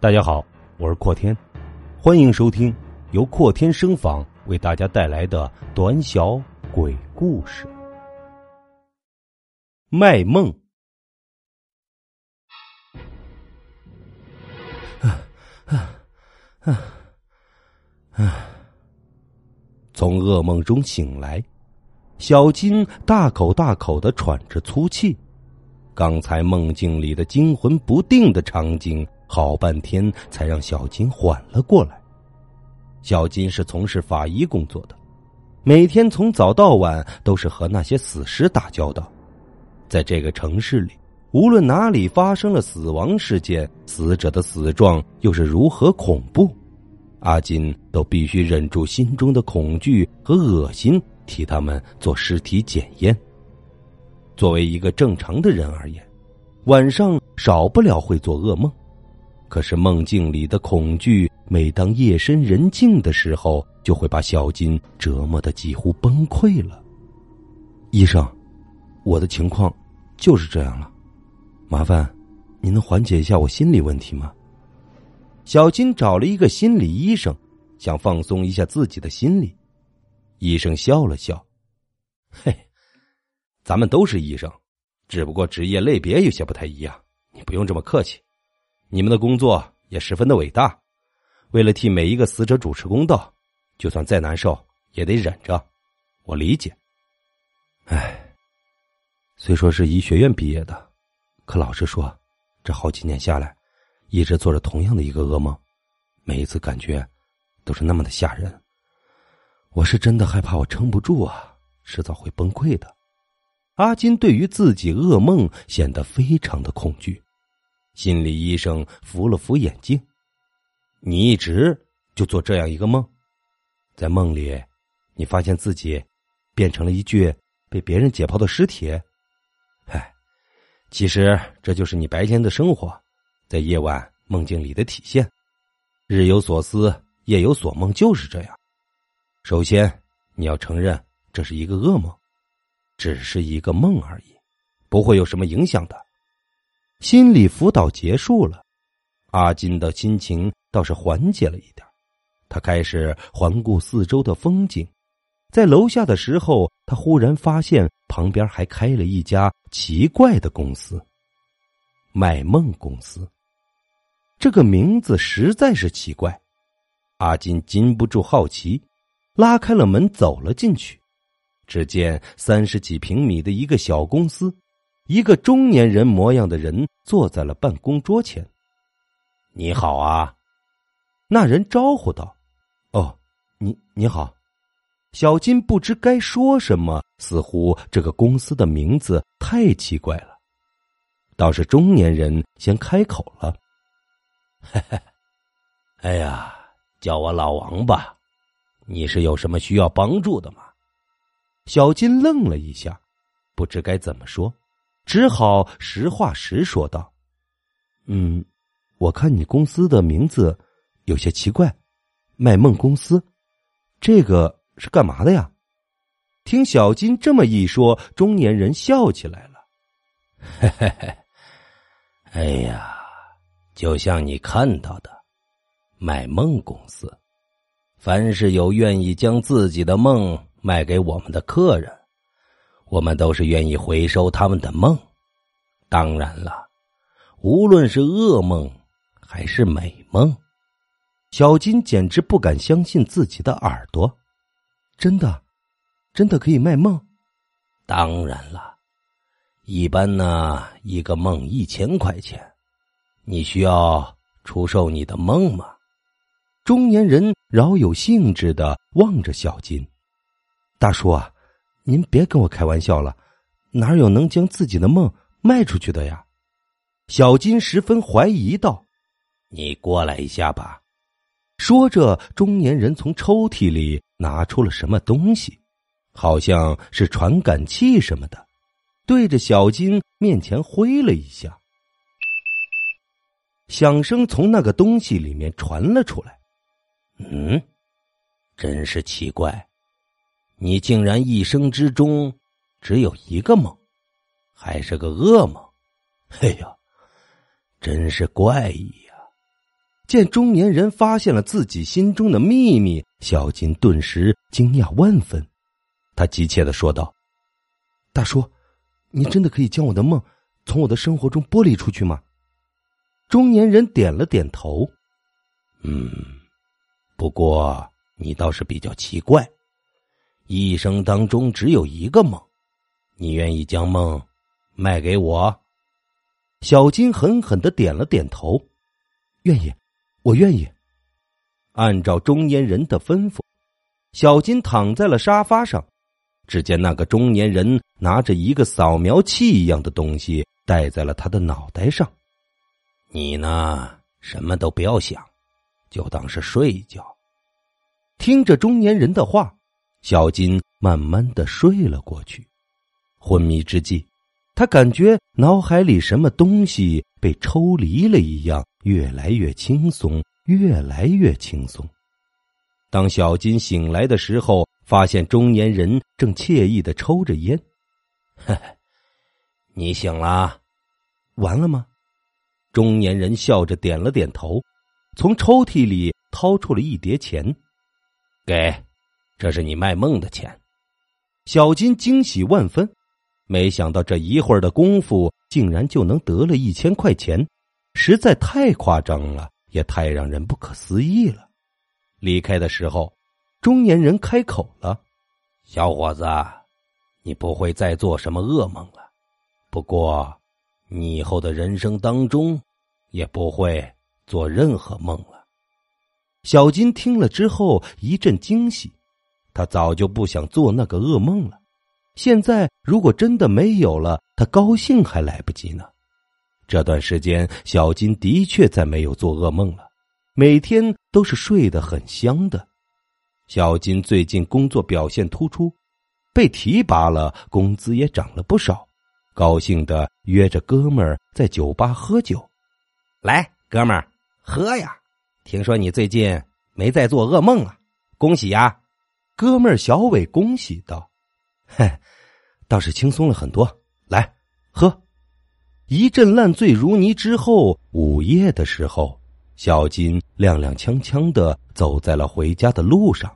大家好，我是阔天，欢迎收听由阔天声访为大家带来的短小鬼故事《卖梦》。啊啊啊啊！从噩梦中醒来，小金大口大口的喘着粗气。刚才梦境里的惊魂不定的场景。好半天才让小金缓了过来。小金是从事法医工作的，每天从早到晚都是和那些死尸打交道。在这个城市里，无论哪里发生了死亡事件，死者的死状又是如何恐怖，阿金都必须忍住心中的恐惧和恶心，替他们做尸体检验。作为一个正常的人而言，晚上少不了会做噩梦。可是梦境里的恐惧，每当夜深人静的时候，就会把小金折磨的几乎崩溃了。医生，我的情况就是这样了，麻烦您能缓解一下我心理问题吗？小金找了一个心理医生，想放松一下自己的心理。医生笑了笑：“嘿，咱们都是医生，只不过职业类别有些不太一样，你不用这么客气。”你们的工作也十分的伟大，为了替每一个死者主持公道，就算再难受也得忍着，我理解。唉，虽说是医学院毕业的，可老实说，这好几年下来，一直做着同样的一个噩梦，每一次感觉都是那么的吓人。我是真的害怕我撑不住啊，迟早会崩溃的。阿金对于自己噩梦显得非常的恐惧。心理医生扶了扶眼镜，你一直就做这样一个梦，在梦里，你发现自己变成了一具被别人解剖的尸体。哎，其实这就是你白天的生活，在夜晚梦境里的体现。日有所思，夜有所梦，就是这样。首先，你要承认这是一个噩梦，只是一个梦而已，不会有什么影响的。心理辅导结束了，阿金的心情倒是缓解了一点。他开始环顾四周的风景，在楼下的时候，他忽然发现旁边还开了一家奇怪的公司——卖梦公司。这个名字实在是奇怪，阿金禁不住好奇，拉开了门走了进去。只见三十几平米的一个小公司。一个中年人模样的人坐在了办公桌前。“你好啊！”那人招呼道。“哦，你你好。”小金不知该说什么，似乎这个公司的名字太奇怪了。倒是中年人先开口了：“嘿嘿，哎呀，叫我老王吧。你是有什么需要帮助的吗？”小金愣了一下，不知该怎么说。只好实话实说道：“嗯，我看你公司的名字有些奇怪，卖梦公司，这个是干嘛的呀？”听小金这么一说，中年人笑起来了：“嘿嘿嘿，哎呀，就像你看到的，卖梦公司，凡是有愿意将自己的梦卖给我们的客人。”我们都是愿意回收他们的梦，当然了，无论是噩梦还是美梦，小金简直不敢相信自己的耳朵，真的，真的可以卖梦？当然了，一般呢，一个梦一千块钱，你需要出售你的梦吗？中年人饶有兴致的望着小金，大叔啊。您别跟我开玩笑了，哪有能将自己的梦卖出去的呀？小金十分怀疑道：“你过来一下吧。”说着，中年人从抽屉里拿出了什么东西，好像是传感器什么的，对着小金面前挥了一下，响声从那个东西里面传了出来。嗯，真是奇怪。你竟然一生之中只有一个梦，还是个噩梦，哎呀，真是怪异呀！见中年人发现了自己心中的秘密，小金顿时惊讶万分。他急切的说道：“大叔，你真的可以将我的梦从我的生活中剥离出去吗？”中年人点了点头：“嗯，不过你倒是比较奇怪，一生当中只有一个梦，你愿意将梦卖给我？”小金狠狠的点了点头：“愿意。”我愿意，按照中年人的吩咐，小金躺在了沙发上。只见那个中年人拿着一个扫描器一样的东西戴在了他的脑袋上。你呢，什么都不要想，就当是睡一觉。听着中年人的话，小金慢慢的睡了过去。昏迷之际，他感觉脑海里什么东西被抽离了一样。越来越轻松，越来越轻松。当小金醒来的时候，发现中年人正惬意的抽着烟。呵呵，你醒了，完了吗？中年人笑着点了点头，从抽屉里掏出了一叠钱，给，这是你卖梦的钱。小金惊喜万分，没想到这一会儿的功夫，竟然就能得了一千块钱。实在太夸张了，也太让人不可思议了。离开的时候，中年人开口了：“小伙子，你不会再做什么噩梦了。不过，你以后的人生当中，也不会做任何梦了。”小金听了之后一阵惊喜，他早就不想做那个噩梦了。现在如果真的没有了，他高兴还来不及呢。这段时间，小金的确再没有做噩梦了，每天都是睡得很香的。小金最近工作表现突出，被提拔了，工资也涨了不少，高兴的约着哥们儿在酒吧喝酒。来，哥们儿，喝呀！听说你最近没再做噩梦了，恭喜呀！哥们儿小伟恭喜道：“ 嘿，倒是轻松了很多。来，喝。”一阵烂醉如泥之后，午夜的时候，小金踉踉跄跄的走在了回家的路上，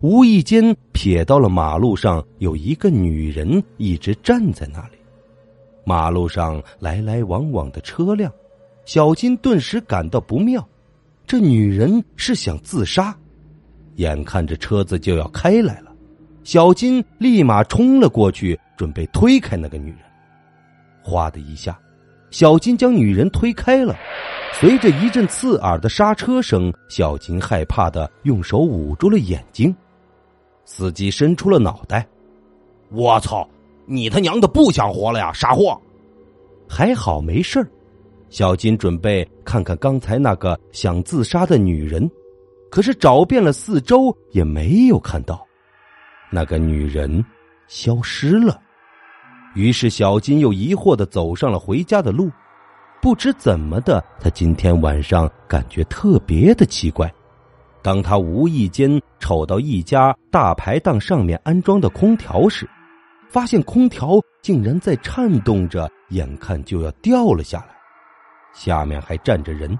无意间瞥到了马路上有一个女人一直站在那里。马路上来来往往的车辆，小金顿时感到不妙，这女人是想自杀。眼看着车子就要开来了，小金立马冲了过去，准备推开那个女人。哗的一下。小金将女人推开了，随着一阵刺耳的刹车声，小金害怕的用手捂住了眼睛。司机伸出了脑袋：“我操，你他娘的不想活了呀，傻货！”还好没事小金准备看看刚才那个想自杀的女人，可是找遍了四周也没有看到，那个女人消失了。于是，小金又疑惑的走上了回家的路。不知怎么的，他今天晚上感觉特别的奇怪。当他无意间瞅到一家大排档上面安装的空调时，发现空调竟然在颤动着，眼看就要掉了下来。下面还站着人。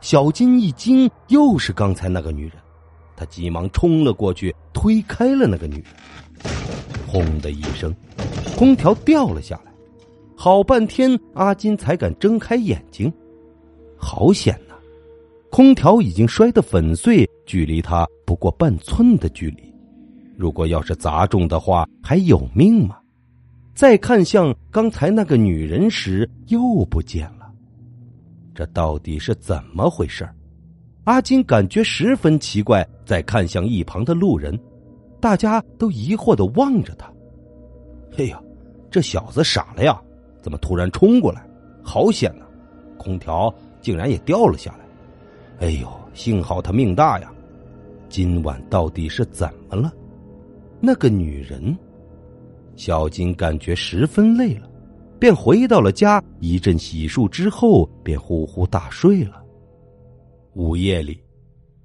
小金一惊，又是刚才那个女人。他急忙冲了过去，推开了那个女人。轰的一声。空调掉了下来，好半天，阿金才敢睁开眼睛。好险呐！空调已经摔得粉碎，距离他不过半寸的距离。如果要是砸中的话，还有命吗？再看向刚才那个女人时，又不见了。这到底是怎么回事阿金感觉十分奇怪。再看向一旁的路人，大家都疑惑的望着他。哎呀！这小子傻了呀？怎么突然冲过来？好险呐！空调竟然也掉了下来。哎呦，幸好他命大呀！今晚到底是怎么了？那个女人，小金感觉十分累了，便回到了家。一阵洗漱之后，便呼呼大睡了。午夜里，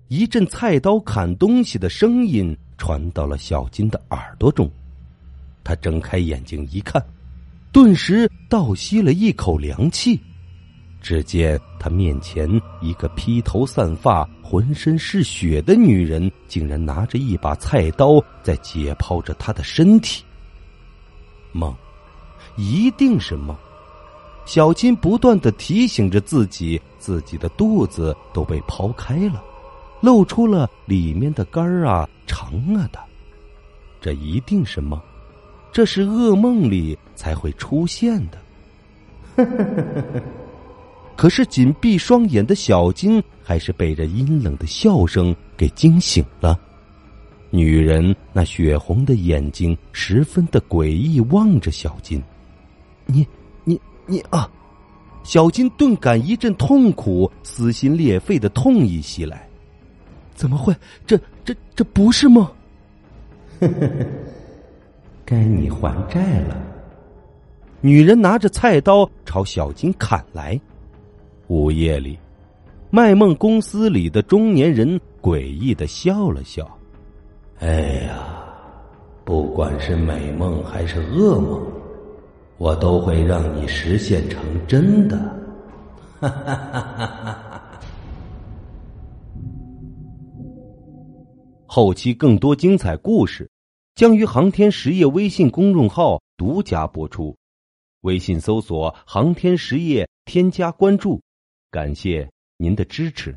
一阵菜刀砍东西的声音传到了小金的耳朵中。他睁开眼睛一看，顿时倒吸了一口凉气。只见他面前一个披头散发、浑身是血的女人，竟然拿着一把菜刀在解剖着他的身体。梦，一定是梦。小金不断的提醒着自己，自己的肚子都被剖开了，露出了里面的肝啊、肠啊的。这一定是梦，这是噩梦里才会出现的。可是紧闭双眼的小金还是被这阴冷的笑声给惊醒了。女人那血红的眼睛十分的诡异，望着小金。你、你、你啊！小金顿感一阵痛苦，撕心裂肺的痛意袭来。怎么会？这、这、这不是梦？呵呵呵，该你还债了。女人拿着菜刀朝小金砍来。午夜里，卖梦公司里的中年人诡异的笑了笑：“哎呀，不管是美梦还是噩梦，我都会让你实现成真的。”哈哈哈哈哈！后期更多精彩故事将于航天实业微信公众号独家播出，微信搜索“航天实业”，添加关注。感谢您的支持。